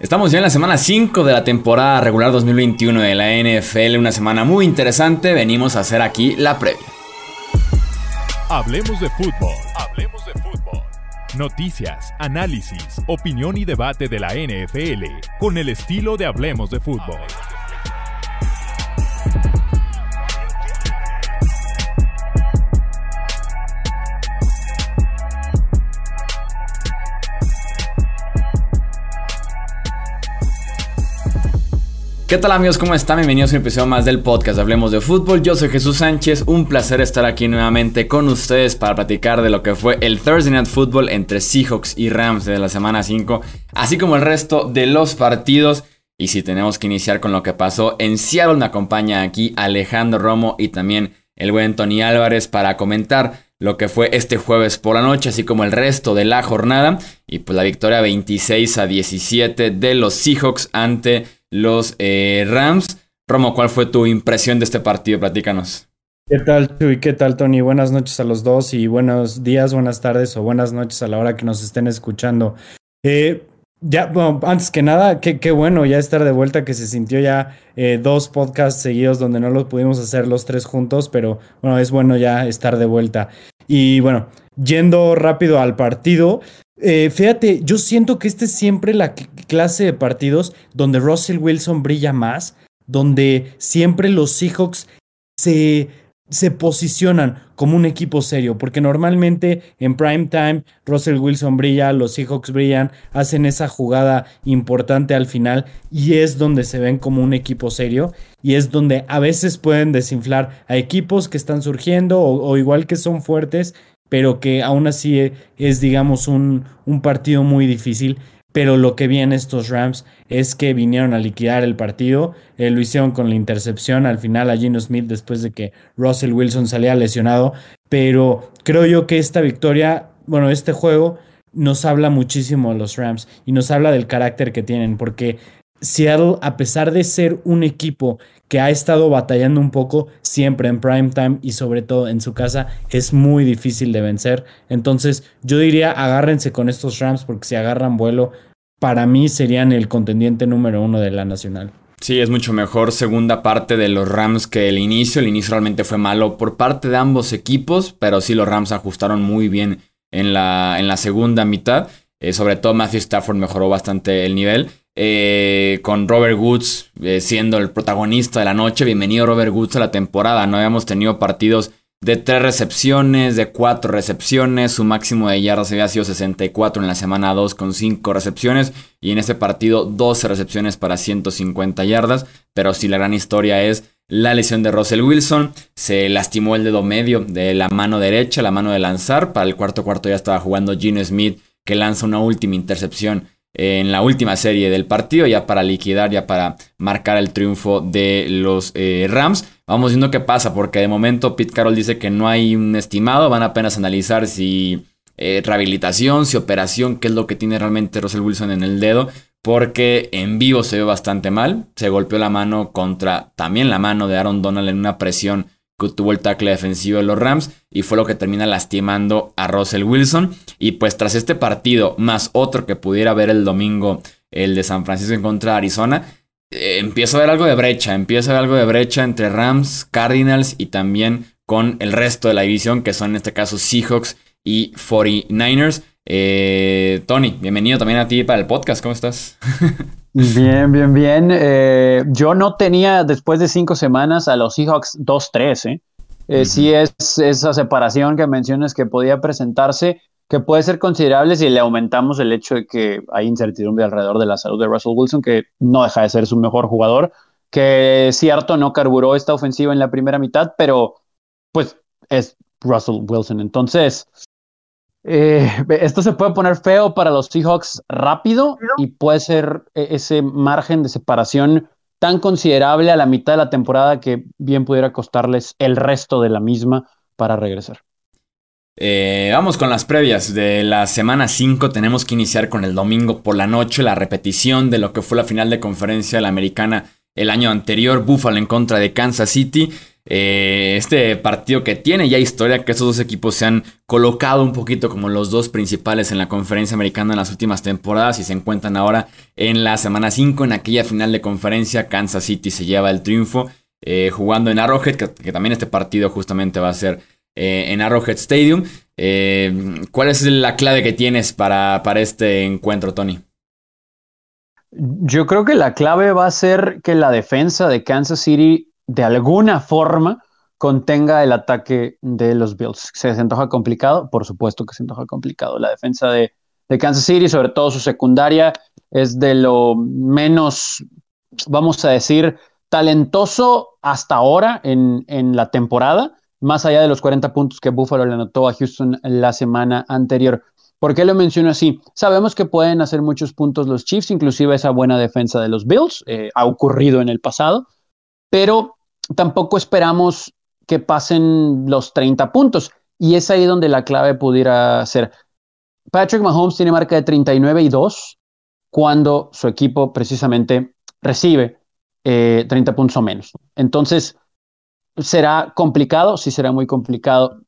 Estamos ya en la semana 5 de la temporada regular 2021 de la NFL, una semana muy interesante, venimos a hacer aquí la previa. Hablemos de fútbol, hablemos de fútbol. Noticias, análisis, opinión y debate de la NFL con el estilo de Hablemos de fútbol. ¿Qué tal amigos? ¿Cómo están? Bienvenidos a un episodio más del podcast Hablemos de Fútbol. Yo soy Jesús Sánchez, un placer estar aquí nuevamente con ustedes para platicar de lo que fue el Thursday Night Football entre Seahawks y Rams de la semana 5, así como el resto de los partidos. Y si tenemos que iniciar con lo que pasó en Seattle, me acompaña aquí Alejandro Romo y también el buen Tony Álvarez para comentar lo que fue este jueves por la noche, así como el resto de la jornada. Y pues la victoria 26 a 17 de los Seahawks ante los eh, Rams. Romo, ¿cuál fue tu impresión de este partido? Platícanos. ¿Qué tal, Chuy? ¿Qué tal, Tony? Buenas noches a los dos y buenos días, buenas tardes o buenas noches a la hora que nos estén escuchando. Eh, ya, antes que nada, qué, qué, bueno ya estar de vuelta, que se sintió ya eh, dos podcasts seguidos donde no los pudimos hacer los tres juntos, pero bueno, es bueno ya estar de vuelta. Y bueno, yendo rápido al partido, eh, fíjate, yo siento que este es siempre la clase de partidos donde Russell Wilson brilla más, donde siempre los Seahawks se, se posicionan como un equipo serio, porque normalmente en prime time Russell Wilson brilla, los Seahawks brillan, hacen esa jugada importante al final y es donde se ven como un equipo serio y es donde a veces pueden desinflar a equipos que están surgiendo o igual que son fuertes pero que aún así es, digamos, un, un partido muy difícil. Pero lo que vi en estos Rams es que vinieron a liquidar el partido. Eh, lo hicieron con la intercepción al final a Gino Smith después de que Russell Wilson salía lesionado. Pero creo yo que esta victoria, bueno, este juego nos habla muchísimo de los Rams y nos habla del carácter que tienen. Porque Seattle, a pesar de ser un equipo que ha estado batallando un poco siempre en prime time y sobre todo en su casa, es muy difícil de vencer. Entonces, yo diría agárrense con estos Rams porque si agarran vuelo, para mí serían el contendiente número uno de la nacional. Sí, es mucho mejor segunda parte de los Rams que el inicio. El inicio realmente fue malo por parte de ambos equipos, pero sí los Rams ajustaron muy bien en la, en la segunda mitad. Eh, sobre todo Matthew Stafford mejoró bastante el nivel. Eh, con Robert Woods eh, siendo el protagonista de la noche. Bienvenido Robert Woods a la temporada. No habíamos tenido partidos de tres recepciones, de cuatro recepciones. Su máximo de yardas había sido 64 en la semana 2 con 5 recepciones. Y en ese partido 12 recepciones para 150 yardas. Pero si la gran historia es la lesión de Russell Wilson. Se lastimó el dedo medio de la mano derecha, la mano de lanzar. Para el cuarto cuarto ya estaba jugando Gino Smith que lanza una última intercepción en la última serie del partido, ya para liquidar, ya para marcar el triunfo de los eh, Rams. Vamos viendo qué pasa, porque de momento Pete Carroll dice que no hay un estimado, van a apenas analizar si eh, rehabilitación, si operación, qué es lo que tiene realmente Russell Wilson en el dedo, porque en vivo se ve bastante mal, se golpeó la mano contra también la mano de Aaron Donald en una presión que tuvo el tackle defensivo de los Rams y fue lo que termina lastimando a Russell Wilson. Y pues tras este partido, más otro que pudiera ver el domingo, el de San Francisco en contra de Arizona, eh, empieza a ver algo de brecha, empieza a ver algo de brecha entre Rams, Cardinals y también con el resto de la división, que son en este caso Seahawks y 49ers. Eh, Tony, bienvenido también a ti para el podcast, ¿cómo estás? Bien, bien, bien. Eh, yo no tenía después de cinco semanas a los Seahawks 2-3. ¿eh? Eh, sí es esa separación que mencionas que podía presentarse, que puede ser considerable si le aumentamos el hecho de que hay incertidumbre alrededor de la salud de Russell Wilson, que no deja de ser su mejor jugador, que es cierto no carburó esta ofensiva en la primera mitad, pero pues es Russell Wilson. Entonces, eh, esto se puede poner feo para los Seahawks rápido y puede ser e-, ese margen de separación tan considerable a la mitad de la temporada que bien pudiera costarles el resto de la misma para regresar. Eh, vamos con las previas de la semana 5. Tenemos que iniciar con el domingo por la noche, la repetición de lo que fue la final de conferencia de la americana el año anterior. Buffalo en contra de Kansas City. Eh, este partido que tiene ya historia, que estos dos equipos se han colocado un poquito como los dos principales en la conferencia americana en las últimas temporadas y se encuentran ahora en la semana 5 en aquella final de conferencia. Kansas City se lleva el triunfo eh, jugando en Arrowhead, que, también este partido justamente va a ser eh, en Arrowhead Stadium. ¿Cuál es la clave que tienes para, para este encuentro, Tony? Yo creo que la clave va a ser que la defensa de Kansas City de alguna forma contenga el ataque de los Bills. ¿Se antoja complicado? Por supuesto que se antoja complicado. La defensa de, Kansas City, sobre todo su secundaria, es de lo menos, vamos a decir, talentoso hasta ahora en, en la temporada, más allá de los 40 puntos que Buffalo le anotó a Houston la semana anterior. ¿Por qué lo menciono así? Sabemos que pueden hacer muchos puntos los Chiefs, inclusive esa buena defensa de los Bills, eh, ha ocurrido en el pasado, pero tampoco esperamos que pasen los 30 puntos. Y es ahí donde la clave pudiera ser. Patrick Mahomes tiene marca de 39 y 2 cuando su equipo precisamente recibe 30 eh, puntos o menos. Entonces, será complicado, sí será muy complicado,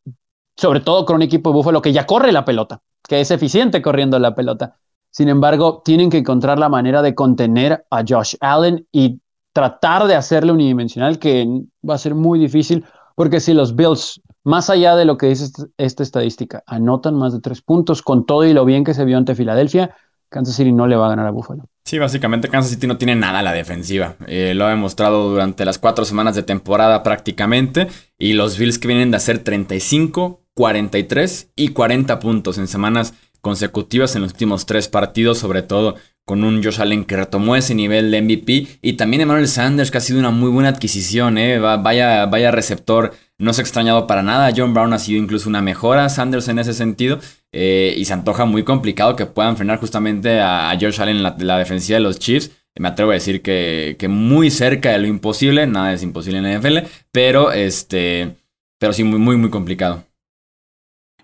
sobre todo con un equipo de Buffalo que ya corre la pelota, que es eficiente corriendo la pelota. Sin embargo, tienen que encontrar la manera de contener a Josh Allen y tratar de hacerle unidimensional, que va a ser muy difícil, porque si los Bills, más allá de lo que dice esta estadística, anotan más de tres puntos con todo y lo bien que se vio ante Filadelfia, Kansas City no le va a ganar a Buffalo. Sí, básicamente Kansas City no tiene nada a la defensiva. Eh, lo ha demostrado durante las cuatro semanas de temporada prácticamente. Y los Bills que vienen de hacer 35, 43 y 40 puntos en semanas consecutivas en los últimos tres partidos, sobre todo con un Josh Allen que retomó ese nivel de MVP y también Emmanuel Sanders que ha sido una muy buena adquisición, ¿eh? vaya, vaya receptor, no se ha extrañado para nada, John Brown ha sido incluso una mejora, Sanders en ese sentido eh, y se antoja muy complicado que puedan frenar justamente a, Josh Allen en la, defensiva de los Chiefs. Me atrevo a decir que, que, muy cerca de lo imposible, nada es imposible en NFL, pero este, pero sí muy, muy, muy complicado.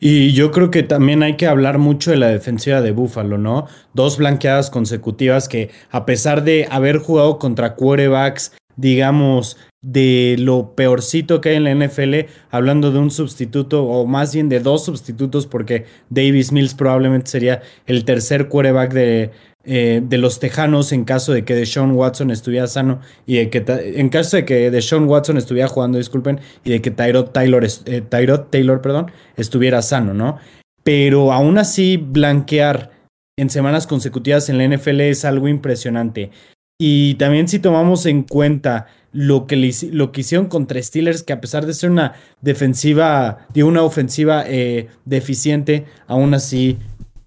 Y yo creo que también hay que hablar mucho de la defensiva de Buffalo, ¿no? Dos blanqueadas consecutivas que a pesar de haber jugado contra quarterbacks, digamos, de lo peorcito que hay en la NFL, hablando de un sustituto o más bien de dos sustitutos porque Davis Mills probablemente sería el tercer quarterback de, eh, de los Tejanos en caso de que Deshaun Watson estuviera sano y de que en caso de que Deshaun Watson estuviera jugando, disculpen, y de que Tyrod Taylor, eh, Taylor perdón, estuviera sano, ¿no? Pero aún así blanquear en semanas consecutivas en la NFL es algo impresionante. Y también si tomamos en cuenta lo que, lo que hicieron contra Steelers, que a pesar de ser una defensiva, de una ofensiva eh, deficiente, aún así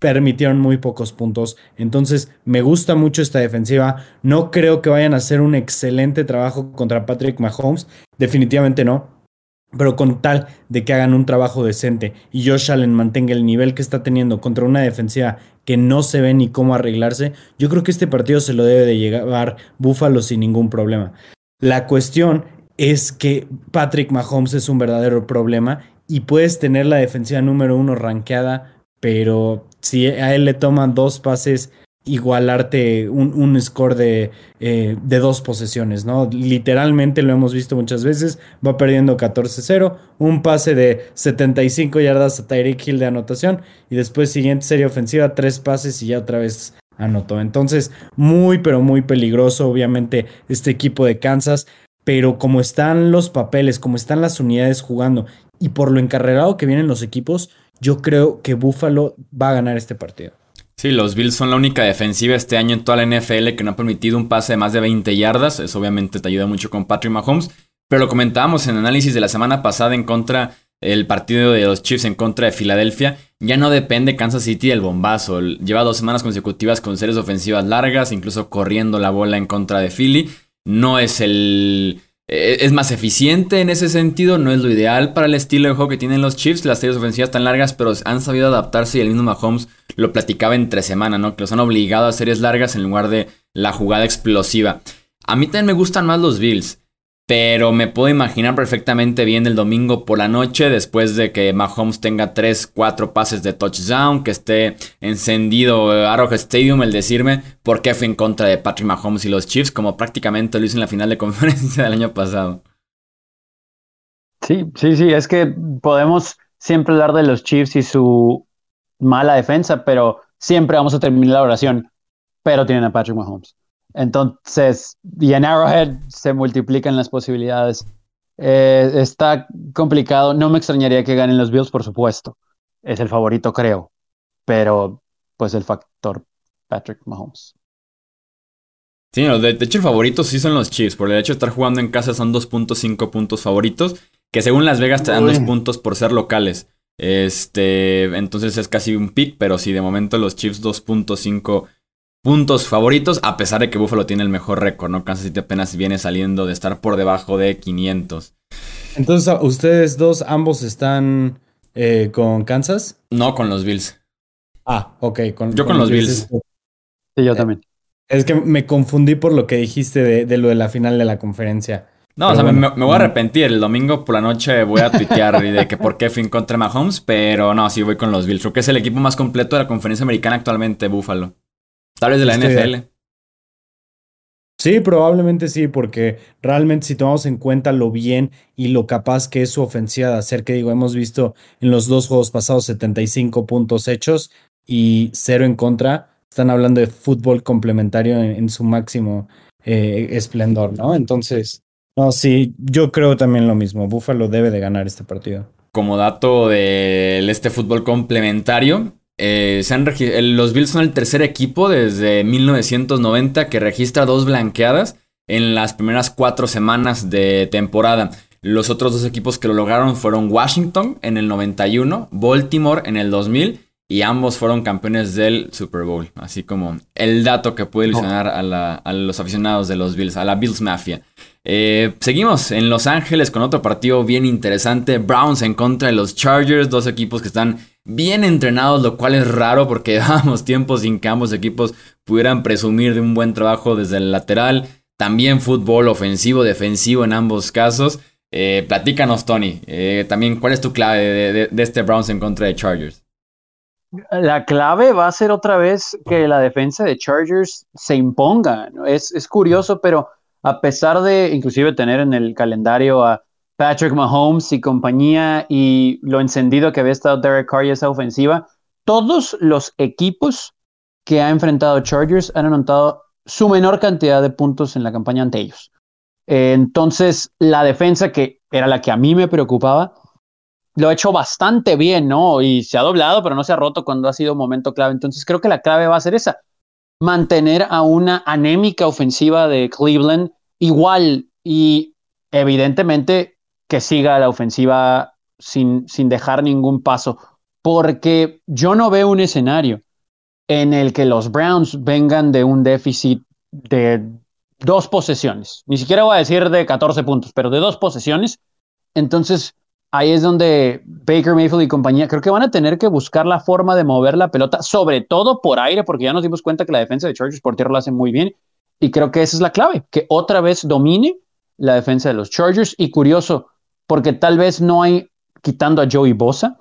permitieron muy pocos puntos. Entonces, me gusta mucho esta defensiva. No creo que vayan a hacer un excelente trabajo contra Patrick Mahomes. Definitivamente no. Pero con tal de que hagan un trabajo decente y Josh Allen mantenga el nivel que está teniendo contra una defensiva que no se ve ni cómo arreglarse, yo creo que este partido se lo debe de llevar Buffalo sin ningún problema. La cuestión es que Patrick Mahomes es un verdadero problema y puedes tener la defensiva número uno rankeada pero si a él le toman dos pases, igualarte un, un score de, eh, de, dos posesiones, ¿no? Literalmente lo hemos visto muchas veces, va perdiendo 14-0, un pase de 75 yardas a Tyreek Hill de anotación y después siguiente serie ofensiva, tres pases y ya otra vez anotó. Entonces, muy, pero muy peligroso, obviamente, este equipo de Kansas. Pero como están los papeles, como están las unidades jugando y por lo encarregado que vienen los equipos, yo creo que Buffalo va a ganar este partido. Sí, los Bills son la única defensiva este año en toda la NFL que no ha permitido un pase de más de 20 yardas. Eso obviamente te ayuda mucho con Patrick Mahomes. Pero lo comentábamos en análisis de la semana pasada en contra el partido de los Chiefs en contra de Filadelfia. Ya no depende Kansas City del bombazo. Lleva dos semanas consecutivas con series ofensivas largas, incluso corriendo la bola en contra de Philly. No es el es más eficiente en ese sentido, no es lo ideal para el estilo de juego que tienen los Chiefs, las series ofensivas tan largas, pero han sabido adaptarse y el mismo Mahomes lo platicaba entre semana, ¿no? Que los han obligado a series largas en lugar de la jugada explosiva. A mí también me gustan más los Bills. Pero me puedo imaginar perfectamente bien el domingo por la noche, después de que Mahomes tenga 3, 4 pases de touchdown, que esté encendido Arrowhead Stadium, el decirme por qué fue en contra de Patrick Mahomes y los Chiefs, como prácticamente lo hizo en la final de conferencia del año pasado. Sí, sí, sí, es que podemos siempre hablar de los Chiefs y su mala defensa, pero siempre vamos a terminar la oración, pero tienen a Patrick Mahomes. Entonces, y en Arrowhead se multiplican las posibilidades. Eh, está complicado. No me extrañaría que ganen los Bills, por supuesto. Es el favorito, creo. Pero, pues, el factor Patrick Mahomes. Sí, de, hecho el favorito sí son los Chiefs. Por el hecho de estar jugando en casa son 2.5 puntos favoritos. Que según Las Vegas te dan 2 puntos por ser locales. Este, entonces es casi un pick, pero sí, de momento los Chiefs 2.5 puntos favoritos, a pesar de que Buffalo tiene el mejor récord, ¿no? Kansas City apenas viene saliendo de estar por debajo de 500. Entonces, ¿ustedes dos ambos están eh, con Kansas? No, con los Bills. Ah, ok. yo con, los Bills. Sí, yo también. Es que me confundí por lo que dijiste de, lo de la final de la conferencia. No, o sea, me, voy a arrepentir. El domingo por la noche voy a tuitear de que por qué fui en contra Mahomes, pero no, sí voy con los Bills. Creo que es el equipo más completo de la conferencia americana actualmente, Buffalo. Tal vez de la NFL. Sí, probablemente sí, porque realmente si tomamos en cuenta lo bien y lo capaz que es su ofensiva de hacer, que digo, hemos visto en los dos juegos pasados 75 puntos hechos y cero en contra, están hablando de fútbol complementario en, su máximo eh, esplendor, ¿no? Entonces, no, sí, yo creo también lo mismo. Buffalo debe de ganar este partido. Como dato de este fútbol complementario, eh, los Bills son el tercer equipo desde 1990 que registra dos blanqueadas en las primeras cuatro semanas de temporada. Los otros dos equipos que lo lograron fueron Washington en el 91, Baltimore en el 2000 y ambos fueron campeones del Super Bowl. Así como el dato que puede ilusionar a, los aficionados de los Bills, a la Bills Mafia. Eh, seguimos en Los Ángeles con otro partido bien interesante. Browns en contra de los Chargers, dos equipos que están bien entrenados, lo cual es raro porque llevamos tiempo sin que ambos equipos pudieran presumir de un buen trabajo desde el lateral. También fútbol ofensivo, defensivo en ambos casos. Eh, platícanos, Tony. Eh, también, ¿cuál es tu clave de, de este Browns en contra de Chargers? La clave va a ser otra vez que la defensa de Chargers se imponga. Es, es, curioso, pero a pesar de inclusive tener en el calendario a Patrick Mahomes y compañía y lo encendido que había estado Derek Carr y esa ofensiva, todos los equipos que ha enfrentado Chargers han anotado su menor cantidad de puntos en la campaña ante ellos. entonces, la defensa, que era la que a mí me preocupaba, lo ha hecho bastante bien, ¿no? Y se ha doblado, pero no se ha roto cuando ha sido momento clave. Entonces creo que la clave va a ser esa, mantener a una anémica ofensiva de Cleveland igual y evidentemente que siga la ofensiva sin, sin dejar ningún paso, porque yo no veo un escenario en el que los Browns vengan de un déficit de dos posesiones, ni siquiera voy a decir de 14 puntos, pero de dos posesiones. Entonces, ahí es donde Baker Mayfield y compañía creo que van a tener que buscar la forma de mover la pelota, sobre todo por aire, porque ya nos dimos cuenta que la defensa de Chargers por tierra lo hace muy bien. Y creo que esa es la clave, que otra vez domine la defensa de los Chargers. Y curioso, porque tal vez no hay, quitando a Joey Bosa,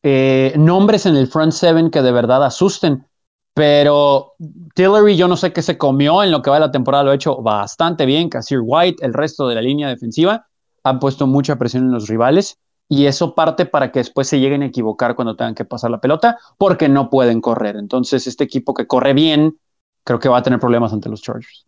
eh, nombres en el front seven que de verdad asusten. Pero Tillery, yo no sé qué se comió en lo que va de la temporada, lo ha hecho bastante bien. Casir White, el resto de la línea defensiva, han puesto mucha presión en los rivales y eso parte para que después se lleguen a equivocar cuando tengan que pasar la pelota porque no pueden correr. Entonces, este equipo que corre bien, creo que va a tener problemas ante los Chargers.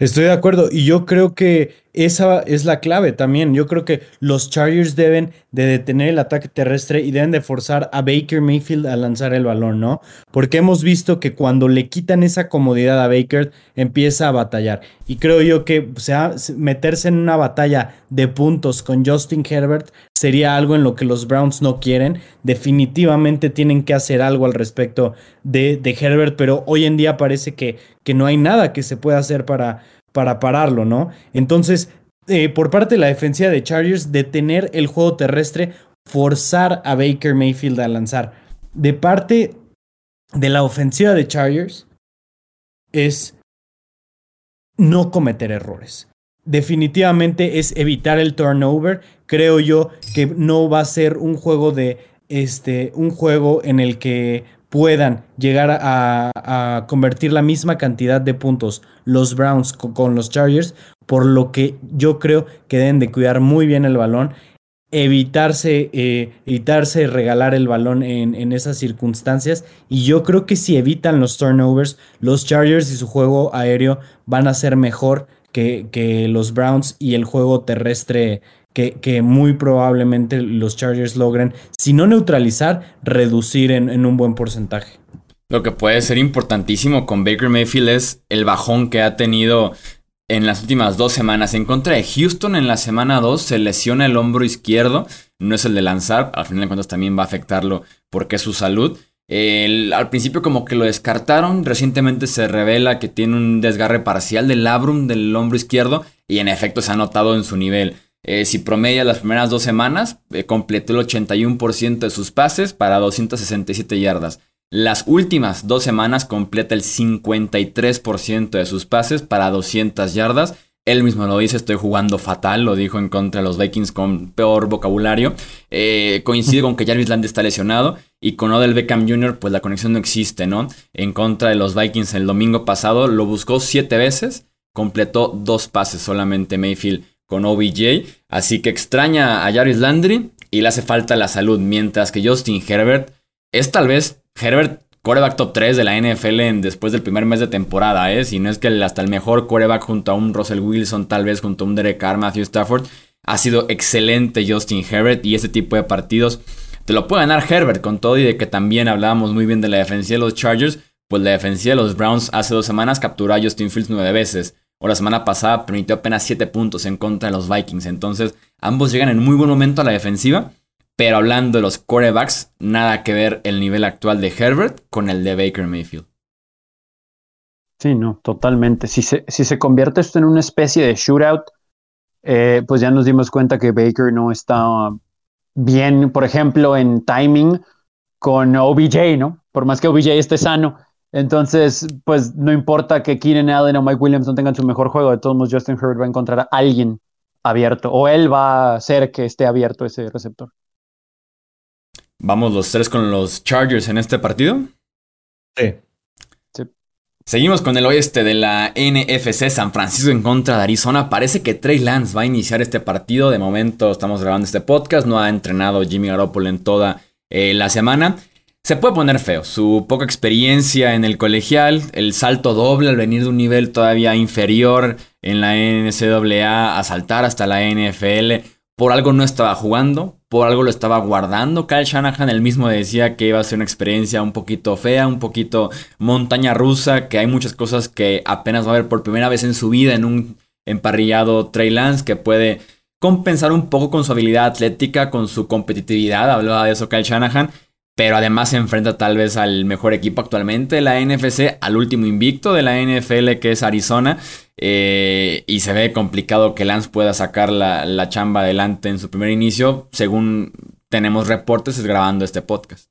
Estoy de acuerdo y yo creo que esa es la clave también. Yo creo que los Chargers deben de detener el ataque terrestre y deben de forzar a Baker Mayfield a lanzar el balón, ¿no? Porque hemos visto que cuando le quitan esa comodidad a Baker empieza a batallar. Y creo yo que sea, meterse en una batalla de puntos con Justin Herbert sería algo en lo que los Browns no quieren. Definitivamente tienen que hacer algo al respecto de, Herbert, pero hoy en día parece que, que no hay nada que se pueda hacer para para pararlo, ¿no? Entonces, eh, por parte de la defensiva de Chargers, detener el juego terrestre, forzar a Baker Mayfield a lanzar. De parte de la ofensiva de Chargers, es no cometer errores. Definitivamente es evitar el turnover. Creo yo que no va a ser un juego de este un juego en el que puedan llegar a, convertir la misma cantidad de puntos los Browns con, los Chargers, por lo que yo creo que deben de cuidar muy bien el balón, evitarse, eh, evitarse regalar el balón en, en, esas circunstancias. Y yo creo que si evitan los turnovers, los Chargers y su juego aéreo van a ser mejor que, que los Browns y el juego terrestre que, muy probablemente los Chargers logren, si no neutralizar, reducir en, un buen porcentaje. Lo que puede ser importantísimo con Baker Mayfield es el bajón que ha tenido en las últimas dos semanas. En contra de Houston en la semana 2 se lesiona el hombro izquierdo. No es el de lanzar, al final de cuentas también va a afectarlo porque es su salud. Al principio como que lo descartaron, recientemente se revela que tiene un desgarre parcial del labrum del hombro izquierdo y en efecto se ha notado en su nivel. Eh, si promedia las primeras dos semanas, eh, completó el 81% de sus pases para 267 yardas. Las últimas dos semanas completa el 53% de sus pases para 200 yardas. Él mismo lo dice, estoy jugando fatal, lo dijo en contra de los Vikings con peor vocabulario. Eh, coincide con que Jarvis Land está lesionado y con Odell Beckham Jr. pues la conexión no existe, ¿no? En contra de los Vikings el domingo pasado lo buscó siete veces, completó dos pases solamente Mayfield con OBJ. Así que extraña a Jarvis Landry y le hace falta la salud. Mientras que Justin Herbert es tal vez Herbert coreback top 3 de la NFL después del primer mes de temporada, ¿eh? Si no es que hasta el mejor coreback junto a un Russell Wilson, tal vez junto a un Derek Carr, Matthew Stafford. Ha sido excelente Justin Herbert y ese tipo de partidos te lo puede ganar Herbert con todo y de que también hablábamos muy bien de la defensiva de los Chargers. Pues la defensiva de los Browns hace dos semanas capturó a Justin Fields nueve veces o la semana pasada permitió apenas 7 puntos en contra de los Vikings. Entonces, ambos llegan en muy buen momento a la defensiva. Pero hablando de los quarterbacks, nada que ver el nivel actual de Herbert con el de Baker Mayfield. Sí, no, totalmente. Si se, si se convierte esto en una especie de shootout, eh, pues ya nos dimos cuenta que Baker no está bien, por ejemplo, en timing con OBJ, ¿no? Por más que OBJ esté sano, entonces, pues no importa que Keenan Allen o Mike Williams no tengan su mejor juego, de todos modos Justin Herbert va a encontrar a alguien abierto o él va a hacer que esté abierto ese receptor. Vamos los tres con los Chargers en este partido. Sí. Seguimos con el oeste de la NFC San Francisco en contra de Arizona. Parece que Trey Lance va a iniciar este partido. De momento estamos grabando este podcast. No ha entrenado Jimmy Garoppolo en toda eh, la semana se puede poner feo. Su poca experiencia en el colegial, el salto doble al venir de un nivel todavía inferior en la NCAA a saltar hasta la NFL. Por algo no estaba jugando, por algo lo estaba guardando. Kyle Shanahan él mismo decía que iba a ser una experiencia un poquito fea, un poquito montaña rusa, que hay muchas cosas que apenas va a ver por primera vez en su vida en un emparrillado Trey Lance que puede compensar un poco con su habilidad atlética, con su competitividad. Hablaba de eso Kyle Shanahan pero además se enfrenta tal vez al mejor equipo actualmente de la NFC, al último invicto de la NFL que es Arizona, eh, y se ve complicado que Lance pueda sacar la, chamba adelante en su primer inicio, según tenemos reportes es grabando este podcast.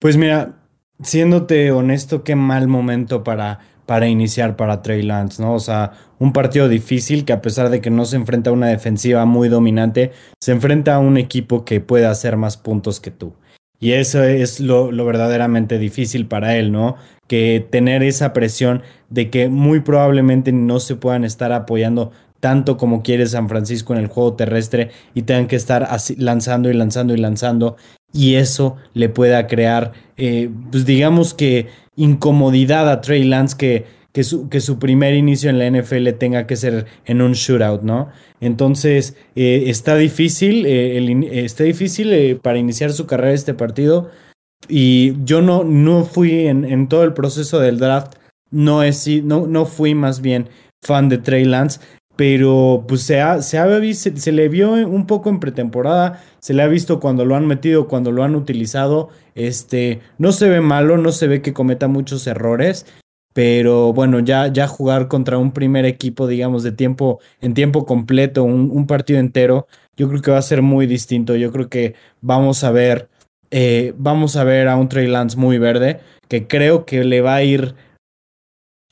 Pues mira, siéndote honesto, qué mal momento para, para iniciar para Trey Lance, ¿no? O sea, un partido difícil que a pesar de que no se enfrenta a una defensiva muy dominante, se enfrenta a un equipo que puede hacer más puntos que tú. Y eso es lo, verdaderamente difícil para él, ¿no? Que tener esa presión de que muy probablemente no se puedan estar apoyando tanto como quiere San Francisco en el juego terrestre y tengan que estar lanzando y lanzando y lanzando. Y eso le pueda crear, eh, pues digamos que incomodidad a Trey Lance que que su, que su primer inicio en la NFL tenga que ser en un shootout, ¿no? Entonces, eh, está difícil, eh, está difícil eh, para iniciar su carrera este partido. Y yo no, no fui en, todo el proceso del draft, no, es, no, no fui más bien fan de Trey Lance, pero pues se, ha, se, ha, se, le vio un poco en pretemporada, se le ha visto cuando lo han metido, cuando lo han utilizado, este, no se ve malo, no se ve que cometa muchos errores, pero bueno, ya, ya jugar contra un primer equipo, digamos, de tiempo, en tiempo completo, un, partido entero, yo creo que va a ser muy distinto. Yo creo que vamos a ver, eh, vamos a ver a un Trey Lance muy verde, que creo que le va a ir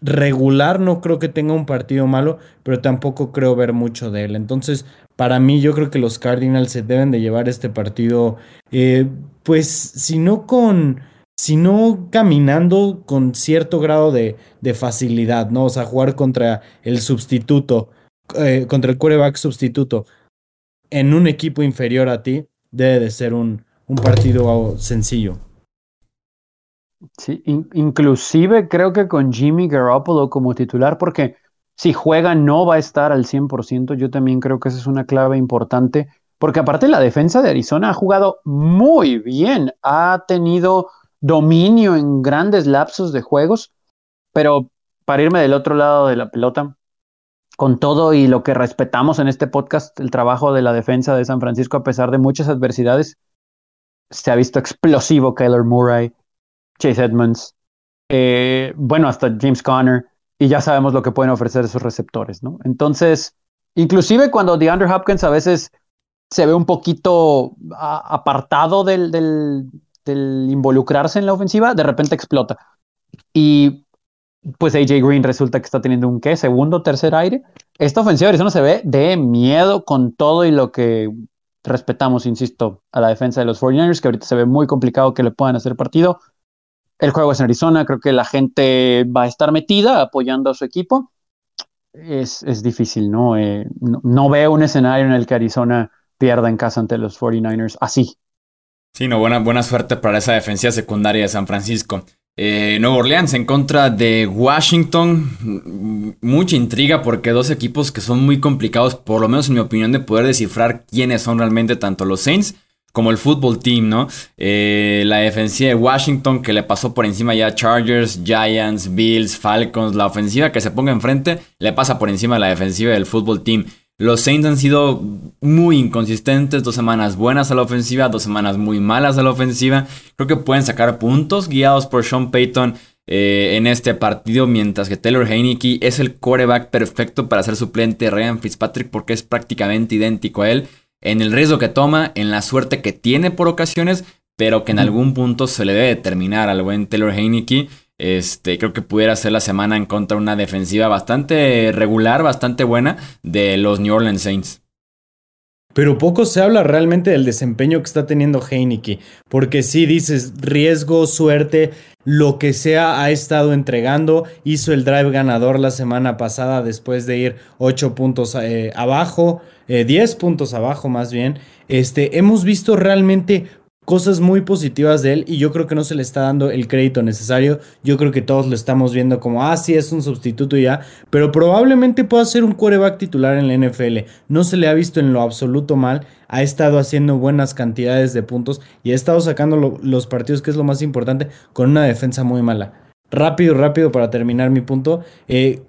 regular, no creo que tenga un partido malo, pero tampoco creo ver mucho de él. Entonces, para mí, yo creo que los Cardinals se deben de llevar este partido, eh, pues, si no con sino caminando con cierto grado de, facilidad, ¿no? O sea, jugar contra el sustituto, eh, contra el quarterback sustituto en un equipo inferior a ti, debe de ser un, partido sencillo. Sí, inclusive creo que con Jimmy Garoppolo como titular, porque si juega no va a estar al 100%, yo también creo que esa es una clave importante, porque aparte la defensa de Arizona ha jugado muy bien, ha tenido dominio en grandes lapsos de juegos, pero para irme del otro lado de la pelota, con todo y lo que respetamos en este podcast, el trabajo de la defensa de San Francisco, a pesar de muchas adversidades, se ha visto explosivo Kyler Murray, Chase Edmonds, eh, bueno, hasta James Conner, y ya sabemos lo que pueden ofrecer esos receptores, ¿no? Entonces, inclusive cuando DeAndre Hopkins a veces se ve un poquito apartado del, del involucrarse en la ofensiva, de repente explota. Y pues AJ Green resulta que está teniendo un qué, segundo, tercer aire. Esta ofensiva de Arizona se ve de miedo con todo y lo que respetamos, insisto, a la defensa de los 49ers, que ahorita se ve muy complicado que le puedan hacer partido. El juego es en Arizona, creo que la gente va a estar metida apoyando a su equipo. Es, difícil, ¿no? Eh, ¿no? ¿no? veo un escenario en el que Arizona pierda en casa ante los 49ers así. Sí, no, buena, suerte para esa defensiva secundaria de San Francisco. Eh, Nuevo Orleans en contra de Washington. Mucha intriga porque dos equipos que son muy complicados, por lo menos en mi opinión, de poder descifrar quiénes son realmente tanto los Saints como el fútbol team, ¿no? Eh, la defensiva de Washington que le pasó por encima ya a Chargers, Giants, Bills, Falcons. La ofensiva que se ponga enfrente le pasa por encima a la defensiva del fútbol team. Los Saints han sido muy inconsistentes, dos semanas buenas a la ofensiva, dos semanas muy malas a la ofensiva. Creo que pueden sacar puntos guiados por Sean Payton eh, en este partido, mientras que Taylor Heineke es el quarterback perfecto para ser suplente de Ryan Fitzpatrick porque es prácticamente idéntico a él en el riesgo que toma, en la suerte que tiene por ocasiones, pero que en algún punto se le debe determinar al buen Taylor Heineke. Este, creo que pudiera ser la semana en contra una defensiva bastante regular, bastante buena de los New Orleans Saints. Pero poco se habla realmente del desempeño que está teniendo Heineke, porque si dices riesgo, suerte, lo que sea ha estado entregando, hizo el drive ganador la semana pasada después de ir 8 puntos eh, abajo, 10 eh, puntos abajo más bien. Este, hemos visto realmente cosas muy positivas de él y yo creo que no se le está dando el crédito necesario. Yo creo que todos lo estamos viendo como, ah, sí, es un sustituto ya, pero probablemente pueda ser un quarterback titular en la NFL. No se le ha visto en lo absoluto mal, ha estado haciendo buenas cantidades de puntos y ha estado sacando los partidos, que es lo más importante, con una defensa muy mala. Rápido, rápido para terminar mi punto. Eh,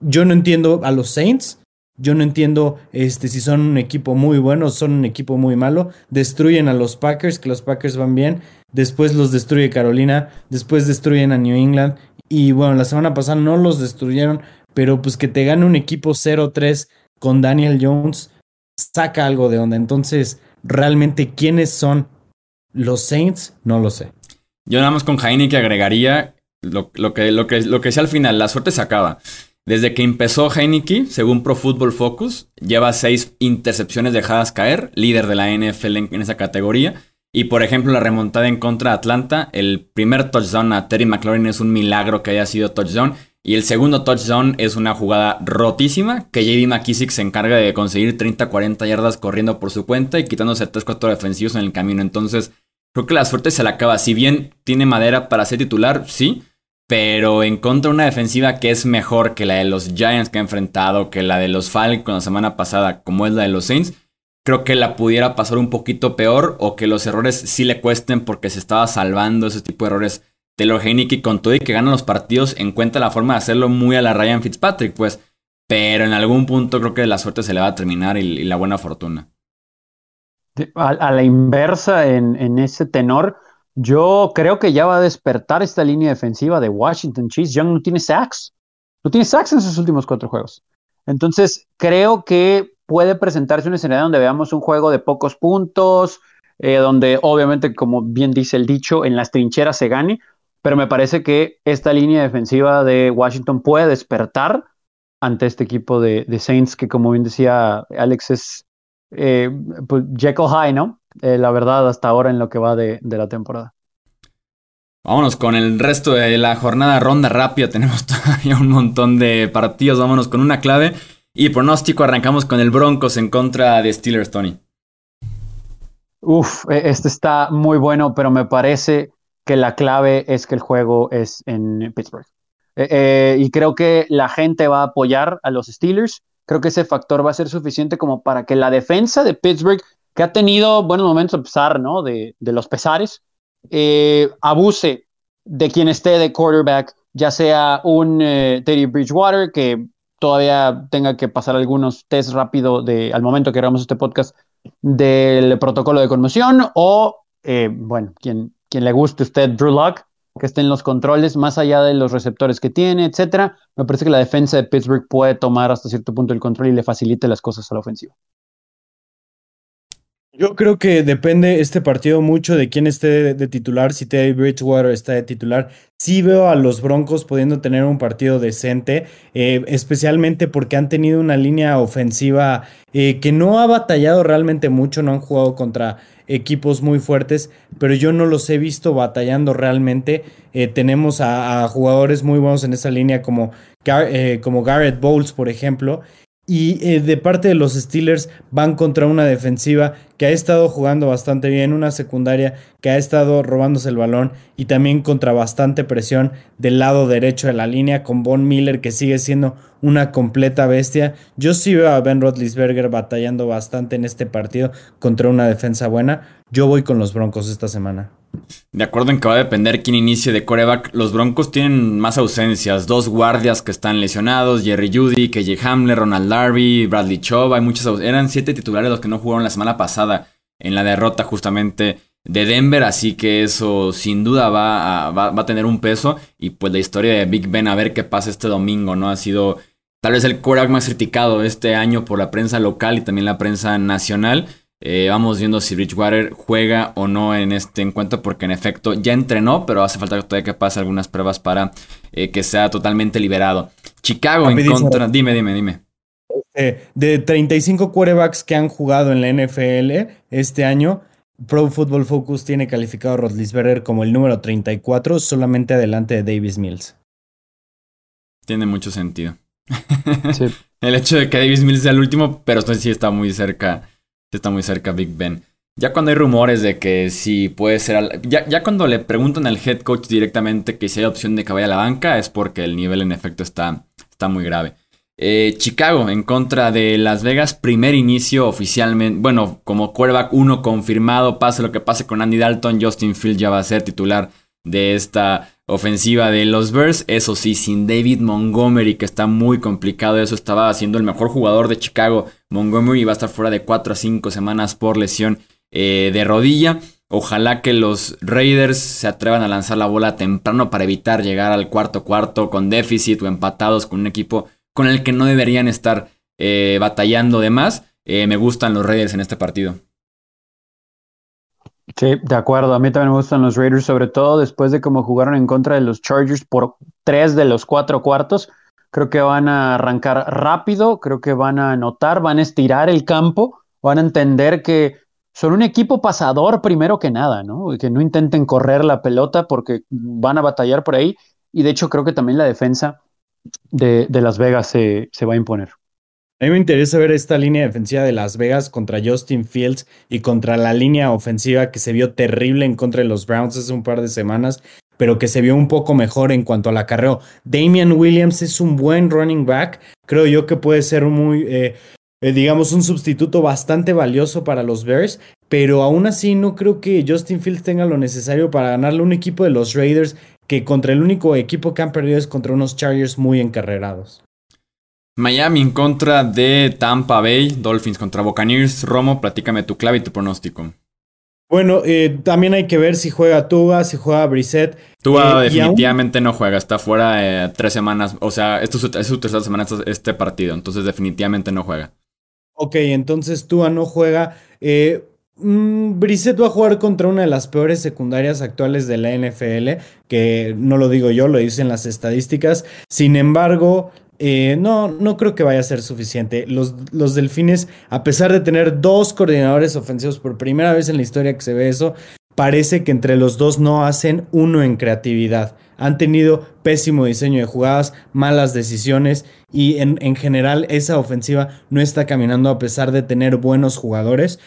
yo no entiendo a los Saints yo no entiendo este, si son un equipo muy bueno o son un equipo muy malo. Destruyen a los Packers, que los Packers van bien. Después los destruye Carolina. Después destruyen a New England. Y bueno, la semana pasada no los destruyeron. Pero pues que te gane un equipo 0-3 con Daniel Jones saca algo de onda. Entonces, realmente, ¿quiénes son los Saints? No lo sé. Yo nada más con Jaime que agregaría lo, lo, que, lo, que, lo que al final. La suerte se acaba. Desde que empezó Heineke, según Pro Football Focus, lleva seis intercepciones dejadas caer, líder de la NFL en, esa categoría. Y por ejemplo, la remontada en contra de Atlanta, el primer touchdown a Terry McLaurin es un milagro que haya sido touchdown. Y el segundo touchdown es una jugada rotísima que JD McKissick se encarga de conseguir 30-40 yardas corriendo por su cuenta y quitándose 3-4 defensivos en el camino. Entonces, creo que la suerte se la acaba. Si bien tiene madera para ser titular, sí, pero en contra de una defensiva que es mejor que la de los Giants que ha enfrentado, que la de los Falcons la semana pasada, como es la de los Saints, creo que la pudiera pasar un poquito peor o que los errores sí le cuesten porque se estaba salvando ese tipo de errores. Taylor Heineke con todo y que gana los partidos encuentra la forma de hacerlo muy a la Ryan Fitzpatrick, pues. Pero en algún punto creo que la suerte se le va a terminar y, la buena fortuna. A, la inversa en, en ese tenor, yo creo que ya va a despertar esta línea defensiva de Washington Chiefs. Young no tiene sacks. No tiene sacks en sus últimos cuatro juegos. Entonces, creo que puede presentarse un escenario donde veamos un juego de pocos puntos, eh, donde obviamente, como bien dice el dicho, en las trincheras se gane, pero me parece que esta línea defensiva de Washington puede despertar ante este equipo de, Saints, que como bien decía Alex, es eh, pues Jekyll High, ¿no? Eh, la verdad, hasta ahora en lo que va de, la temporada. Vámonos con el resto de la jornada ronda rápida. Tenemos todavía un montón de partidos. Vámonos con una clave. Y pronóstico, arrancamos con el Broncos en contra de Steelers, Tony. Uf, e, este está muy bueno, pero me parece que la clave es que el juego es en Pittsburgh. Eh, eh, y creo que la gente va a apoyar a los Steelers. Creo que ese factor va a ser suficiente como para que la defensa de Pittsburgh, que ha tenido buenos momentos a pesar ¿no? de, los pesares, eh, abuse de quien esté de quarterback, ya sea un Teddy Bridgewater, que todavía tenga que pasar algunos test rápido de, al momento que grabamos este podcast del protocolo de conmoción, o, bueno, quien, quien le guste a usted, Drew Lock, que esté en los controles, más allá de los receptores que tiene, etcétera. Me parece que la defensa de Pittsburgh puede tomar hasta cierto punto el control y le facilite las cosas a la ofensiva. Yo creo que depende este partido mucho de quién esté de, titular. Si Teddy Bridgewater está de titular, sí veo a los Broncos pudiendo tener un partido decente, eh, especialmente porque han tenido una línea ofensiva eh, que no ha batallado realmente mucho, no han jugado contra equipos muy fuertes, pero yo no los he visto batallando realmente. Eh, tenemos a, jugadores muy buenos en esa línea como, como Garrett Bowles, por ejemplo, y eh, de parte de los Steelers van contra una defensiva que ha estado jugando bastante bien, una secundaria que ha estado robándose el balón y también contra bastante presión del lado derecho de la línea con Von Miller que sigue siendo una completa bestia. Yo sí veo a Ben Roethlisberger batallando bastante en este partido contra una defensa buena. Yo voy con los Broncos esta semana. De acuerdo en que va a depender quién inicie de coreback, los Broncos tienen más ausencias. Dos guardias que están lesionados, Jerry Judy, KJ Hamler, Ronald Darby, Bradley Chubb. Hay muchas Eran siete titulares los que no jugaron la semana pasada en la derrota justamente de Denver, así que eso sin duda va a, va, a tener un peso. Y pues la historia de Big Ben, a ver qué pasa este domingo, ¿no? Ha sido tal vez el coreback más criticado este año por la prensa local y también la prensa nacional. Eh, vamos viendo si Bridgewater juega o no en este encuentro, porque en efecto ya entrenó, pero hace falta todavía que pase algunas pruebas para eh, que sea totalmente liberado. Chicago en contra. Dime, dime, dime. Eh, de 35 quarterbacks que han jugado en la NFL este año, Pro Football Focus tiene calificado a Rodlisberger como el número 34, solamente adelante de Davis Mills. Tiene mucho sentido. el hecho de que Davis Mills sea el último, pero esto sí está muy cerca está muy cerca Big Ben. Ya cuando hay rumores de que si puede ser... Ya, ya, cuando le preguntan al head coach directamente que si hay opción de que vaya a la banca es porque el nivel en efecto está, está muy grave. Eh, Chicago en contra de Las Vegas, primer inicio oficialmente, bueno, como quarterback 1 confirmado, pase lo que pase con Andy Dalton, Justin Field ya va a ser titular de esta ofensiva de los Bears. Eso sí, sin David Montgomery, que está muy complicado. Eso estaba siendo el mejor jugador de Chicago. Montgomery va a estar fuera de 4 a 5 semanas por lesión eh, de rodilla. Ojalá que los Raiders se atrevan a lanzar la bola temprano para evitar llegar al cuarto cuarto con déficit o empatados con un equipo con el que no deberían estar eh, batallando de más. Eh, me gustan los Raiders en este partido. Sí, de acuerdo. A mí también me gustan los Raiders, sobre todo después de cómo jugaron en contra de los Chargers por tres de los cuatro cuartos. Creo que van a arrancar rápido, creo que van a anotar, van a estirar el campo, van a entender que son un equipo pasador primero que nada, ¿no? Y que no intenten correr la pelota porque van a batallar por ahí. Y de hecho creo que también la defensa de, Las Vegas se, se va a imponer. A mí me interesa ver esta línea defensiva de Las Vegas contra Justin Fields y contra la línea ofensiva que se vio terrible en contra de los Browns hace un par de semanas, pero que se vio un poco mejor en cuanto al acarreo. Damian Williams es un buen running back. Creo yo que puede ser muy, eh, eh, digamos, un sustituto bastante valioso para los Bears, pero aún así no creo que Justin Fields tenga lo necesario para ganarle un equipo de los Raiders que contra el único equipo que han perdido es contra unos Chargers muy encarrerados. Miami en contra de Tampa Bay, Dolphins contra Buccaneers. Romo, platícame tu clave y tu pronóstico. Bueno, eh, también hay que ver si juega Tua, si juega Brissett. Tua eh, definitivamente no juega, está fuera eh, tres semanas, o sea, esto es su, tercera semana este partido, entonces definitivamente no juega. Ok, entonces Tua no juega. Eh, mm, Brissett va a jugar contra una de las peores secundarias actuales de la NFL, que no lo digo yo, lo dicen las estadísticas. Sin embargo, eh, no, no creo que vaya a ser suficiente. Los, los, Delfines, a pesar de tener dos coordinadores ofensivos por primera vez en la historia que se ve eso, parece que entre los dos no hacen uno en creatividad. Han tenido pésimo diseño de jugadas, malas decisiones y en, en, general esa ofensiva no está caminando a pesar de tener buenos jugadores.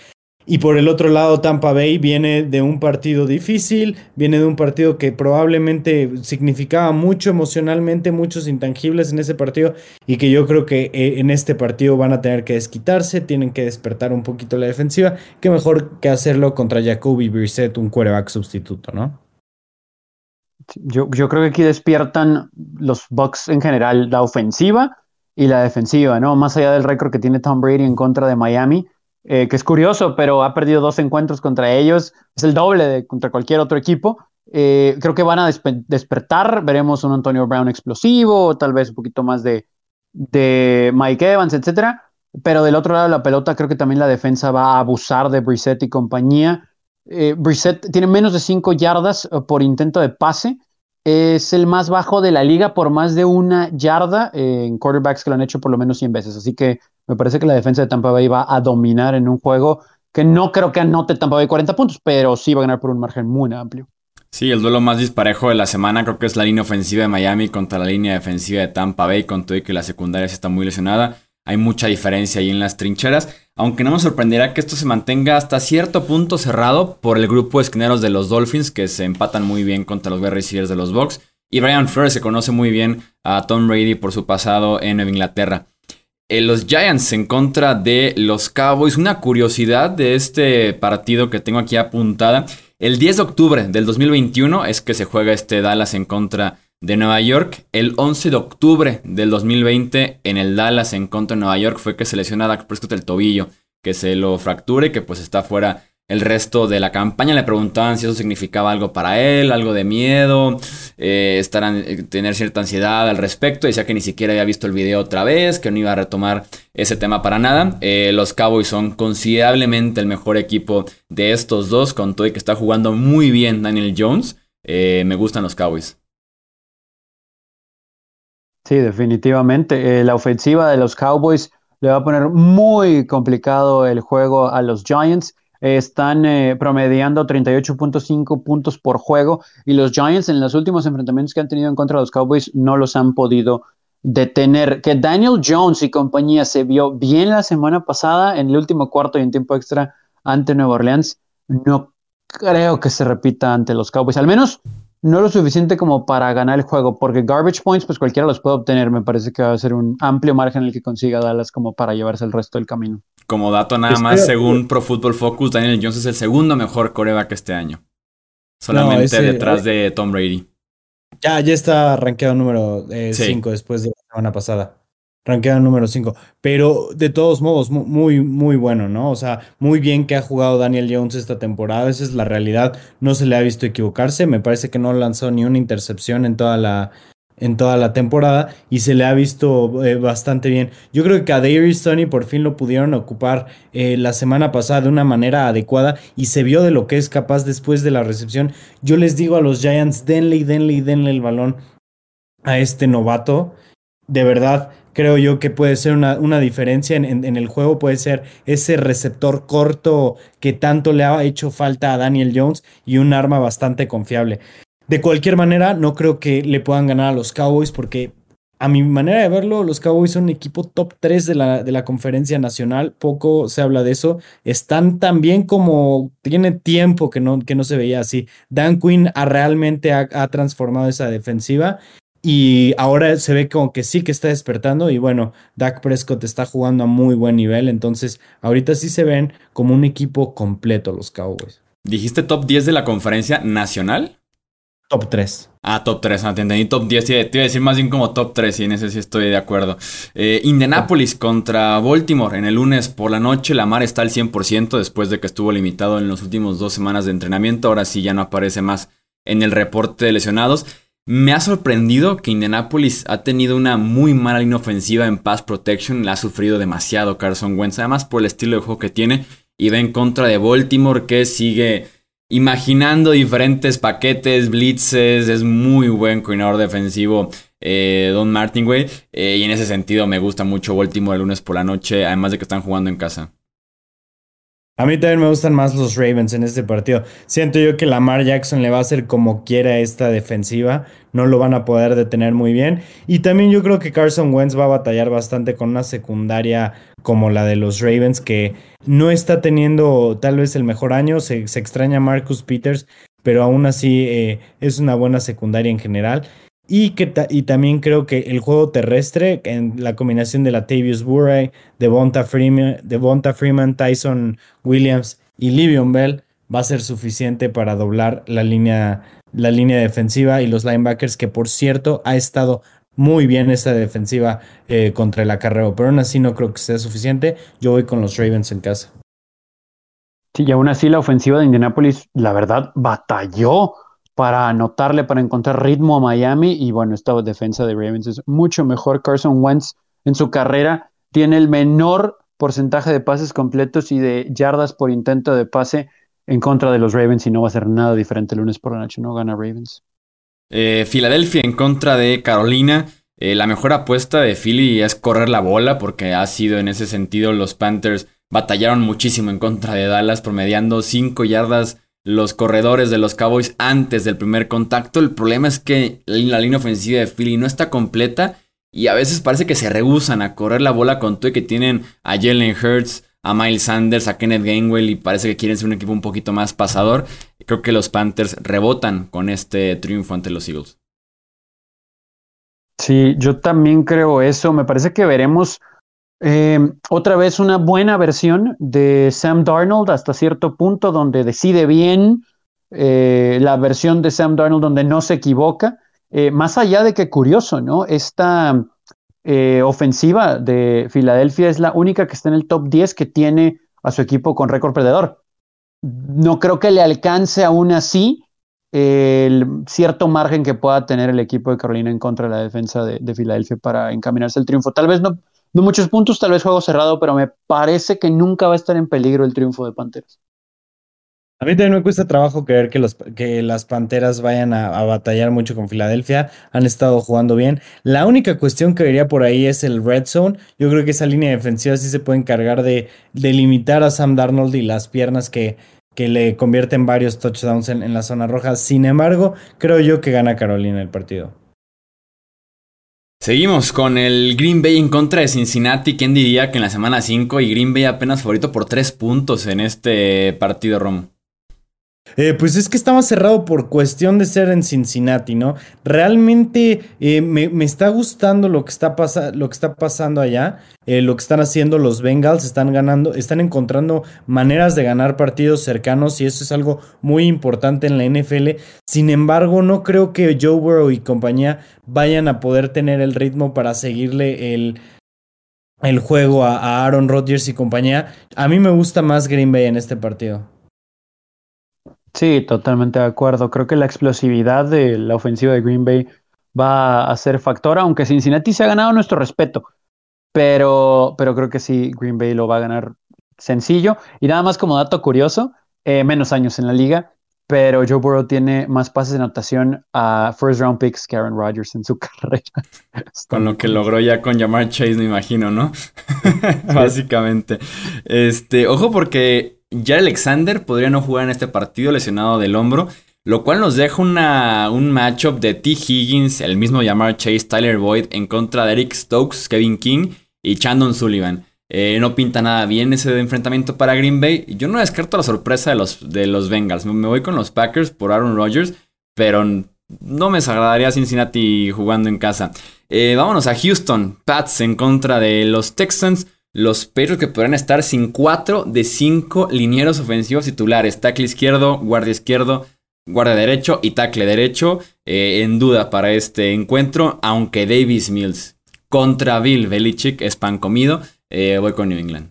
Y por el otro lado, Tampa Bay viene de un partido difícil, viene de un partido que probablemente significaba mucho emocionalmente, muchos intangibles en ese partido y que yo creo que eh, en este partido van a tener que desquitarse, tienen que despertar un poquito la defensiva, que mejor que hacerlo contra Jacoby Brissett, un quarterback sustituto, ¿no? Yo, yo creo que aquí despiertan los Bucks en general, la ofensiva y la defensiva, ¿no? Más allá del récord que tiene Tom Brady en contra de Miami eh, que es curioso, pero ha perdido dos encuentros contra ellos, es el doble de contra cualquier otro equipo. Eh, creo que van a despertar, veremos un Antonio Brown explosivo, tal vez un poquito más de, de Mike Evans, etcétera. Pero del otro lado de la pelota, creo que también la defensa va a abusar de Brissett y compañía. Eh, Brissett tiene menos de 5 yardas eh, por intento de pase. Es el más bajo de la liga por más de una yarda en quarterbacks que lo han hecho por lo menos 100 veces. Así que me parece que la defensa de Tampa Bay va a dominar en un juego que no creo que anote Tampa Bay 40 puntos, pero sí va a ganar por un margen muy amplio. Sí, el duelo más disparejo de la semana creo que es la línea ofensiva de Miami contra la línea defensiva de Tampa Bay, con todo y que la secundaria está muy lesionada. Hay mucha diferencia ahí en las trincheras, aunque no me sorprenderá que esto se mantenga hasta cierto punto cerrado por el grupo de esquineros de los Dolphins, que se empatan muy bien contra los wide receivers de los Bucks. Y Brian Flores se conoce muy bien a Tom Brady por su pasado en Nueva Inglaterra. Eh, los Giants en contra de los Cowboys. Una curiosidad de este partido que tengo aquí apuntada. El 10 de octubre del 2021 es que se juega este Dallas en contra de Nueva York. El 11 de octubre del 2020 en el Dallas en contra de Nueva York fue que se lesiona a Dak Prescott el tobillo, que se lo fracture, que pues está fuera el resto de la campaña. Le preguntaban si eso significaba algo para él, algo de miedo, eh, eh, tener cierta ansiedad al respecto. Decía que ni siquiera había visto el video otra vez, que no iba a retomar ese tema para nada. Eh, los Cowboys son considerablemente el mejor equipo de estos dos, con todo y que está jugando muy bien Daniel Jones. me gustan los Cowboys. Sí, definitivamente. la ofensiva de los Cowboys le va a poner muy complicado el juego a los Giants están eh, promediando 38.5 puntos por juego y los Giants en los últimos enfrentamientos que han tenido en contra de los Cowboys no los han podido detener. Que Daniel Jones y compañía se vio bien la semana pasada en el último cuarto y en tiempo extra ante Nueva Orleans, no creo que se repita ante los Cowboys, al menos no lo suficiente como para ganar el juego, porque garbage points, pues cualquiera los puede obtener. Me parece que va a ser un amplio margen en el que consiga Dallas como para llevarse el resto del camino. Como dato nada más, según Pro Football Focus, Daniel Jones es el segundo mejor coreback este año. Solamente detrás de Tom Brady. Ya, ya está rankeado número 5 eh, después de la semana pasada. Rankeado número 5. Pero de todos modos, muy, muy bueno, ¿no? O sea, muy bien que ha jugado Daniel Jones esta temporada. Esa es la realidad. No se le ha visto equivocarse. Me parece que no lanzó ni una intercepción en toda la, en toda la temporada y se le ha visto eh, bastante bien. Yo creo que a Darius Tony por fin lo pudieron ocupar eh, la semana pasada de una manera adecuada y se vio de lo que es capaz después de la recepción. Yo les digo a los Giants, denle y denle y denle el balón a este novato. De verdad, creo yo que puede ser una, una diferencia en, en, el juego, puede ser ese receptor corto que tanto le ha hecho falta a Daniel Jones y un arma bastante confiable. De cualquier manera, no creo que le puedan ganar a los Cowboys porque a mi manera de verlo, los Cowboys son un equipo top 3 de la, de la conferencia nacional. Poco se habla de eso. Están tan bien como tiene tiempo que no, que no se veía así. Dan Quinn ha, realmente ha, ha, transformado esa defensiva y ahora se ve como que sí que está despertando. Y bueno, Dak Prescott está jugando a muy buen nivel. Entonces, ahorita sí se ven como un equipo completo los Cowboys. ¿Dijiste top 10 de la conferencia nacional? Top 3. Ah, top 3, no te entendí top 10. Te, iba a decir más bien como top 3 y en ese sí estoy de acuerdo. Eh, Indianapolis contra Baltimore en el lunes por la noche. La mar está al 100% después de que estuvo limitado en las últimas dos semanas de entrenamiento. Ahora sí ya no aparece más en el reporte de lesionados. Me ha sorprendido que Indianapolis ha tenido una muy mala línea ofensiva en pass protection. La ha sufrido demasiado Carson Wentz, además por el estilo de juego que tiene. Y va en contra de Baltimore que sigue imaginando diferentes paquetes, blitzes, es muy buen coordinador defensivo. Eh, Don Martin, güey. Eh, y en ese sentido me gusta mucho Baltimore el lunes por la noche, además de que están jugando en casa. A mí también me gustan más los Ravens en este partido. Siento yo que Lamar Jackson le va a hacer como quiera esta defensiva. No lo van a poder detener muy bien. Y también yo creo que Carson Wentz va a batallar bastante con una secundaria como la de los Ravens, que no está teniendo tal vez el mejor año. Se, extraña Marcus Peters, pero aún así eh, es una buena secundaria en general. Y, que y también creo que el juego terrestre, en la combinación de Latavius Burray, Devonta Freeman, Devonta Freeman, Tyson Williams y Livion Bell, va a ser suficiente para doblar la línea, la línea defensiva y los linebackers, que por cierto ha estado muy bien esta defensiva eh, contra el acarreo, pero aún así no creo que sea suficiente. Yo voy con los Ravens en casa. Sí, y aún así la ofensiva de Indianapolis, la verdad, batalló para anotarle, para encontrar ritmo a Miami. Y bueno, esta defensa de Ravens es mucho mejor. Carson Wentz en su carrera tiene el menor porcentaje de pases completos y de yardas por intento de pase en contra de los Ravens y no va a ser nada diferente el lunes por la noche. No gana Ravens. Eh, Filadelfia en contra de Carolina. Eh, la mejor apuesta de Philly es correr la bola porque ha sido en ese sentido los Panthers batallaron muchísimo en contra de Dallas promediando 5 yardas los corredores de los Cowboys antes del primer contacto. El problema es que la línea ofensiva de Philly no está completa y a veces parece que se rehusan a correr la bola con todo y que tienen a Jalen Hurts, a Miles Sanders, a Kenneth Gainwell y parece que quieren ser un equipo un poquito más pasador. Creo que los Panthers rebotan con este triunfo ante los Eagles. Sí, yo también creo eso. Me parece que veremos eh, otra vez una buena versión de Sam Darnold hasta cierto punto donde decide bien, eh, la versión de Sam Darnold donde no se equivoca, eh, más allá de que curioso, ¿no? Esta ofensiva de Filadelfia es la única que está en el top 10 que tiene a su equipo con récord perdedor. No creo que le alcance aún así el cierto margen que pueda tener el equipo de Carolina en contra de la defensa de, de Filadelfia para encaminarse al triunfo. Tal vez no, no muchos puntos, tal vez juego cerrado, pero me parece que nunca va a estar en peligro el triunfo de Panteras. A mí también me cuesta trabajo creer que, que las Panteras vayan a, batallar mucho con Filadelfia. Han estado jugando bien. La única cuestión que vería por ahí es el red zone. Yo creo que esa línea defensiva sí se puede encargar de, limitar a Sam Darnold y las piernas que, que le convierten varios touchdowns en la zona roja. Sin embargo, creo yo que gana Carolina el partido. Seguimos con el Green Bay en contra de Cincinnati. ¿Quién diría que en la semana 5 y Green Bay apenas favorito por 3 puntos en este partido, Romo? Eh, pues es que estaba cerrado por cuestión de ser en Cincinnati, ¿no? Realmente eh, me, está gustando lo que está, pasando allá, eh, lo que están haciendo los Bengals, están ganando, están encontrando maneras de ganar partidos cercanos y eso es algo muy importante en la NFL. Sin embargo, no creo que Joe Burrow y compañía vayan a poder tener el ritmo para seguirle el, el juego a, a Aaron Rodgers y compañía. A mí me gusta más Green Bay en este partido. Sí, totalmente de acuerdo. Creo que la explosividad de la ofensiva de Green Bay va a ser factor, aunque Cincinnati se ha ganado nuestro respeto. Pero, pero creo que sí, Green Bay lo va a ganar sencillo. Y nada más como dato curioso, eh, menos años en la liga, pero Joe Burrow tiene más pases de anotación a first round picks que Aaron Rodgers en su carrera. con lo que logró ya con llamar Chase, me imagino, ¿no? Básicamente. Este, ojo porque ya Alexander podría no jugar en este partido lesionado del hombro, lo cual nos deja un matchup de T. Higgins, el mismo llamar Chase, Tyler Boyd en contra de Eric Stokes, Kevin King y Chandon Sullivan. Eh, no pinta nada bien ese enfrentamiento para Green Bay. Yo no descarto la sorpresa de los, de los Bengals. Me voy con los Packers por Aaron Rodgers, pero no me desagradaría Cincinnati jugando en casa. Eh, vámonos a Houston. Pats en contra de los Texans los Patriots que podrán estar sin cuatro de cinco linieros ofensivos titulares. Tackle izquierdo, guardia izquierdo, guardia derecho y tackle derecho eh, en duda para este encuentro. Aunque Davis Mills contra Bill Belichick es pan comido, eh, voy con New England.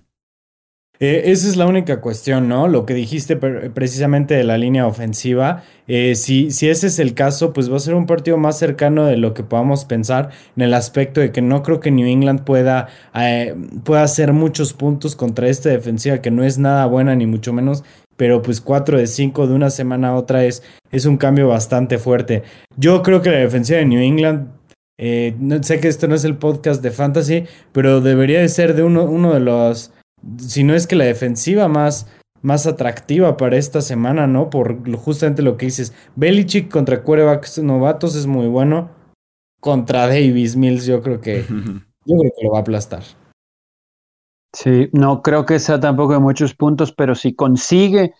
Eh, esa es la única cuestión, ¿no? Lo que dijiste precisamente de la línea ofensiva. Eh, si, si, ese es el caso, pues va a ser un partido más cercano de lo que podamos pensar en el aspecto de que no creo que New England pueda, eh, pueda hacer muchos puntos contra esta defensiva que no es nada buena ni mucho menos. Pero pues 4 de 5 de una semana a otra es, es un cambio bastante fuerte. Yo creo que la defensiva de New England no, sé que esto no es el podcast de fantasy, pero debería de ser de uno, uno de los si no es que la defensiva más, más atractiva para esta semana, ¿no? Por justamente lo que dices. Belichick contra quarterbacks novatos es muy bueno. Contra Davis Mills, yo creo que, yo creo que lo va a aplastar. Sí, no creo que sea tampoco de muchos puntos, pero si consigue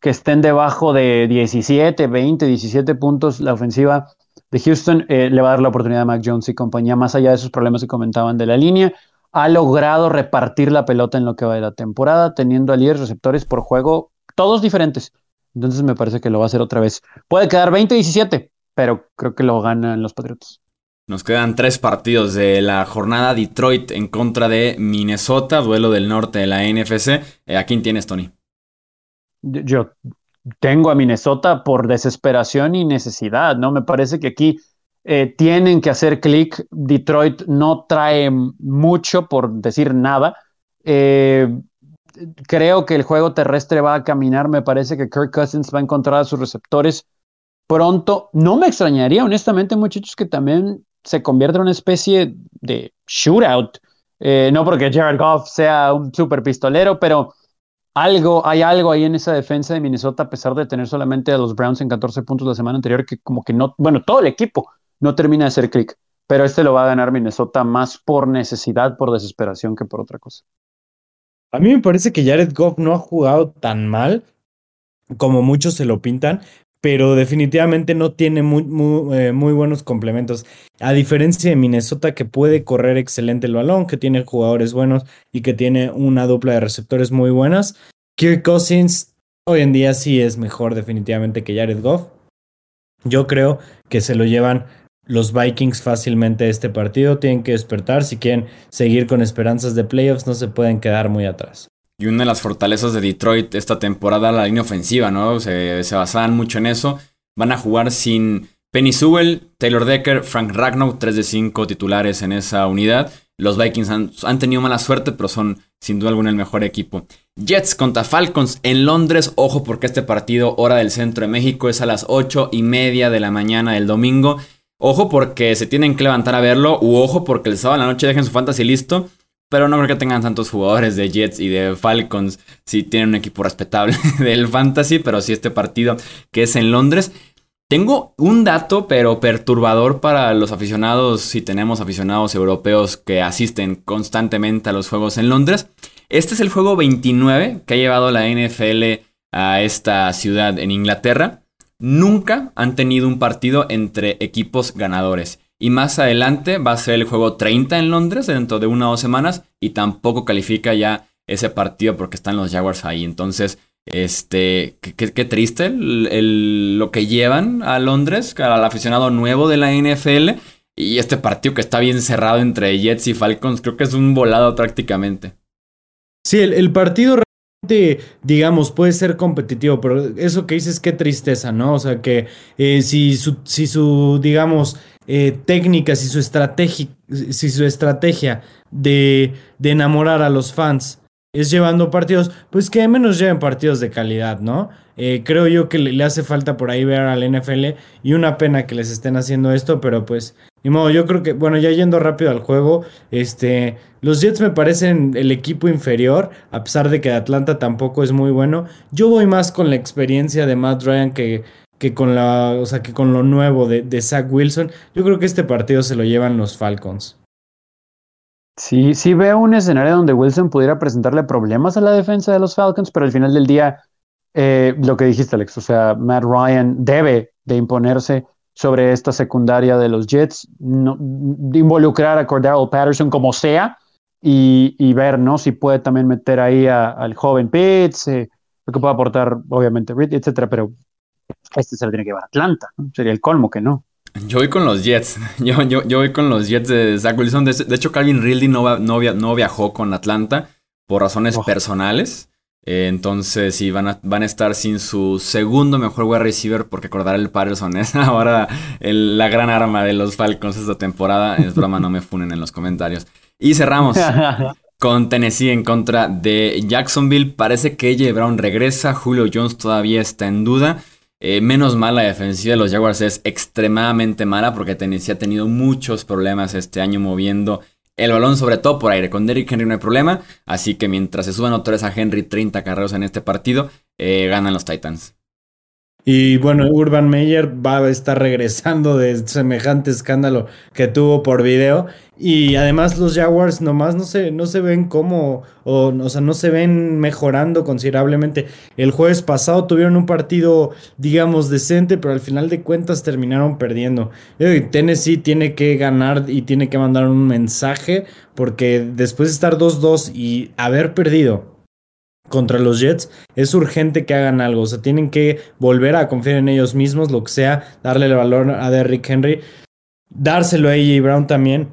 que estén debajo de 17, 20, 17 puntos la ofensiva de Houston, eh, le va a dar la oportunidad a Mac Jones y compañía, más allá de esos problemas que comentaban de la línea. Ha logrado repartir la pelota en lo que va de la temporada, teniendo a 10 receptores por juego, todos diferentes. Entonces me parece que lo va a hacer otra vez. Puede quedar 20-17, pero creo que lo ganan los Patriots. Nos quedan tres partidos de la jornada Detroit en contra de Minnesota, duelo del norte de la NFC. Eh, ¿A quién tienes, Tony? Yo tengo a Minnesota por desesperación y necesidad, ¿no? Me parece que aquí eh, tienen que hacer clic. Detroit no trae mucho, por decir nada. Eh, creo que el juego terrestre va a caminar. Me parece que Kirk Cousins va a encontrar a sus receptores pronto. No me extrañaría, honestamente, muchachos, que también se convierte en una especie de shootout. Eh, no porque Jared Goff sea un super pistolero, pero algo, hay algo ahí en esa defensa de Minnesota, a pesar de tener solamente a los Browns en 14 puntos la semana anterior, que como que no, bueno, todo el equipo no termina de hacer clic, pero este lo va a ganar Minnesota más por necesidad, por desesperación que por otra cosa. A mí me parece que Jared Goff no ha jugado tan mal como muchos se lo pintan, pero definitivamente no tiene muy, eh, muy, buenos complementos. A diferencia de Minnesota, que puede correr excelente el balón, que tiene jugadores buenos y que tiene una dupla de receptores muy buenas, Kirk Cousins hoy en día sí es mejor definitivamente que Jared Goff. Yo creo que se lo llevan los Vikings fácilmente este partido. Tienen que despertar. Si quieren seguir con esperanzas de playoffs, no se pueden quedar muy atrás. Y una de las fortalezas de Detroit esta temporada, la línea ofensiva, ¿no? Se, basaban mucho en eso. Van a jugar sin Penny Sewell, Taylor Decker, Frank Ragnow, 3 de 5 titulares en esa unidad. Los Vikings han, han, tenido mala suerte, pero son sin duda alguna el mejor equipo. Jets contra Falcons en Londres. Ojo porque este partido, hora del centro de México, es a las 8 y media de la mañana del domingo. Ojo porque se tienen que levantar a verlo. U ojo porque el sábado en la noche dejen su fantasy listo. Pero no creo que tengan tantos jugadores de Jets y de Falcons si tienen un equipo respetable del Fantasy, pero sí este partido que es en Londres. Tengo un dato, pero perturbador para los aficionados, si tenemos aficionados europeos que asisten constantemente a los juegos en Londres. Este es el juego 29 que ha llevado la NFL a esta ciudad en Inglaterra. Nunca han tenido un partido entre equipos ganadores. Y más adelante va a ser el juego 30 en Londres dentro de una o dos semanas y tampoco califica ya ese partido porque están los Jaguars ahí. Entonces, este, qué, triste lo que llevan a Londres, al aficionado nuevo de la NFL. Y este partido que está bien cerrado entre Jets y Falcons, creo que es un volado prácticamente. Sí, el, partido realmente, digamos, puede ser competitivo, pero eso que dices, qué tristeza, ¿no? O sea, que eh, si, su, si su, digamos, eh, técnicas y su estrategia, si su estrategia de, de, enamorar a los fans es llevando partidos, pues que menos lleven partidos de calidad, ¿no? Eh, creo yo que le, hace falta por ahí ver al NFL y una pena que les estén haciendo esto, pero pues, ni modo, yo creo que, bueno, ya yendo rápido al juego, este, los Jets me parecen el equipo inferior, a pesar de que Atlanta tampoco es muy bueno. Yo voy más con la experiencia de Matt Ryan que que con la, o sea, que con lo nuevo de, de Zach Wilson, yo creo que este partido se lo llevan los Falcons. Sí, sí veo un escenario donde Wilson pudiera presentarle problemas a la defensa de los Falcons, pero al final del día, eh, lo que dijiste, Alex, o sea, Matt Ryan debe de imponerse sobre esta secundaria de los Jets, de involucrar a Cordero Patterson como sea y, y, ver, ¿no? Si puede también meter ahí al joven Pitts, eh, lo que puede aportar, obviamente, Reed, etcétera, pero este se lo tiene que llevar a Atlanta. Sería el colmo que no. Yo voy con los Jets. Yo, yo, yo voy con los Jets de Zach Wilson. De, hecho, Calvin Ridley no, no, viajó con Atlanta por razones oh. personales. Eh, entonces, sí, van a, van a estar sin su segundo mejor wide receiver, porque acordar el Patterson es ahora la gran arma de los Falcons esta temporada. Es broma, no me funen en los comentarios. Y cerramos con Tennessee en contra de Jacksonville. Parece que AJ Brown regresa. Julio Jones todavía está en duda. Eh, menos mal la defensiva de los Jaguars es extremadamente mala porque Tennessee ha tenido muchos problemas este año moviendo el balón sobre todo por aire. Con Derrick Henry no hay problema, así que mientras se suban otra vez a Henry 30 carreros en este partido, eh, ganan los Titans. Y bueno, Urban Meyer va a estar regresando de semejante escándalo que tuvo por video. Y además los Jaguars nomás no se, no se ven como, o, o sea, no se ven mejorando considerablemente. El jueves pasado tuvieron un partido, digamos, decente, pero al final de cuentas terminaron perdiendo. Tennessee tiene que ganar y tiene que mandar un mensaje, porque después de estar 2-2 y haber perdido contra los Jets, es urgente que hagan algo. O sea, tienen que volver a confiar en ellos mismos, lo que sea, darle el valor a Derrick Henry, dárselo a AJ Brown también.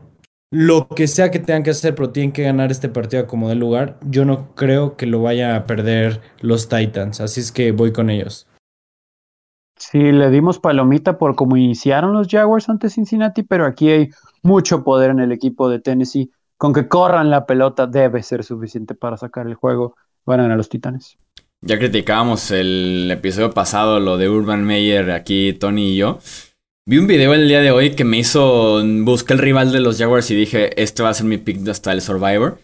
Lo que sea que tengan que hacer, pero tienen que ganar este partido como de lugar. Yo no creo que lo vaya a perder los Titans, así es que voy con ellos. Sí, le dimos palomita por cómo iniciaron los Jaguars ante Cincinnati, pero aquí hay mucho poder en el equipo de Tennessee. Con que corran la pelota debe ser suficiente para sacar el juego van a los Titanes. Ya criticábamos el episodio pasado, lo de Urban Meyer, aquí Tony y yo. Vi un video el día de hoy que me hizo. Busqué el rival de los Jaguars y dije: Este va a ser mi pick hasta el Survivor.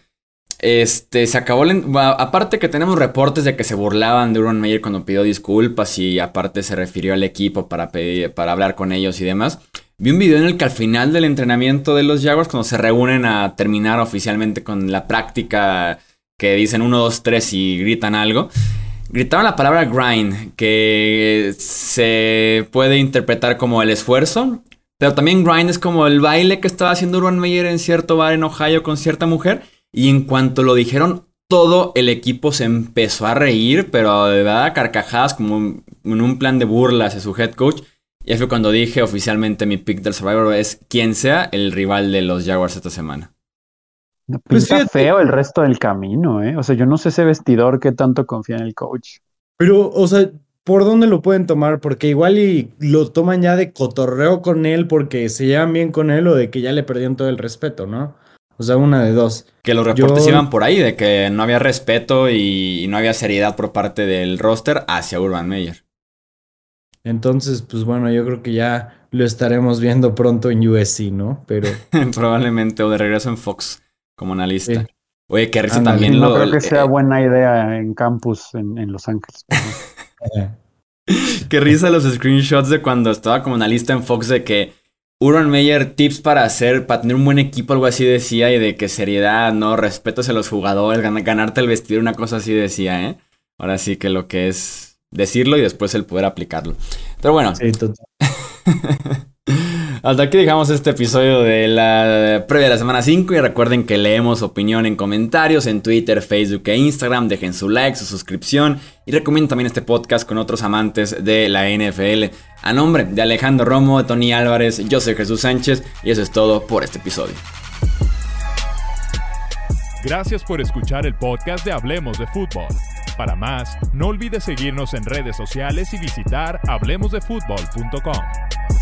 Este, se acabó. Aparte que tenemos reportes de que se burlaban de Urban Meyer cuando pidió disculpas y aparte se refirió al equipo para, pedir, para hablar con ellos y demás. Vi un video en el que al final del entrenamiento de los Jaguars, cuando se reúnen a terminar oficialmente con la práctica que dicen 1, 2, 3 y gritan algo. Gritaban la palabra grind, que se puede interpretar como el esfuerzo, pero también grind es como el baile que estaba haciendo Urban Meyer en cierto bar en Ohio con cierta mujer. Y en cuanto lo dijeron, todo el equipo se empezó a reír, pero de verdad carcajadas, como en un plan de burla hacia su head coach. Y fue cuando dije oficialmente mi pick del Survivor es quien sea el rival de los Jaguars esta semana. Pues está feo el resto del camino, ¿eh? O sea, yo no sé ese vestidor que tanto confía en el coach. Pero, o sea, ¿por dónde lo pueden tomar? Porque igual y lo toman ya de cotorreo con él porque se llevan bien con él o de que ya le perdieron todo el respeto, ¿no? O sea, una de dos. Que los reportes iban por ahí, de que no había respeto y no había seriedad por parte del roster hacia Urban Meyer. Entonces, pues bueno, yo creo que ya lo estaremos viendo pronto en USC, ¿no? Pero. Probablemente, o de regreso en Fox como analista. Oye, qué risa también no creo que sea eh, buena idea en campus en, Los Ángeles. qué risa los screenshots de cuando estaba como analista en Fox de que Urban Meyer tips para hacer, para tener un buen equipo, algo así decía, y de que seriedad, no, respeto hacia los jugadores, ganarte el vestir, una cosa así decía, ¿eh? Ahora sí que lo que es decirlo y después el poder aplicarlo. Pero bueno. Sí, total. Hasta aquí dejamos este episodio de la previa de la semana 5 y recuerden que leemos opinión en comentarios en Twitter, Facebook e Instagram. Dejen su like, su suscripción y recomienden también este podcast con otros amantes de la NFL. A nombre de Alejandro Romo, Tony Álvarez, yo soy Jesús Sánchez y eso es todo por este episodio. Gracias por escuchar el podcast de Hablemos de Fútbol. Para más, no olvides seguirnos en redes sociales y visitar hablemosdefutbol.com.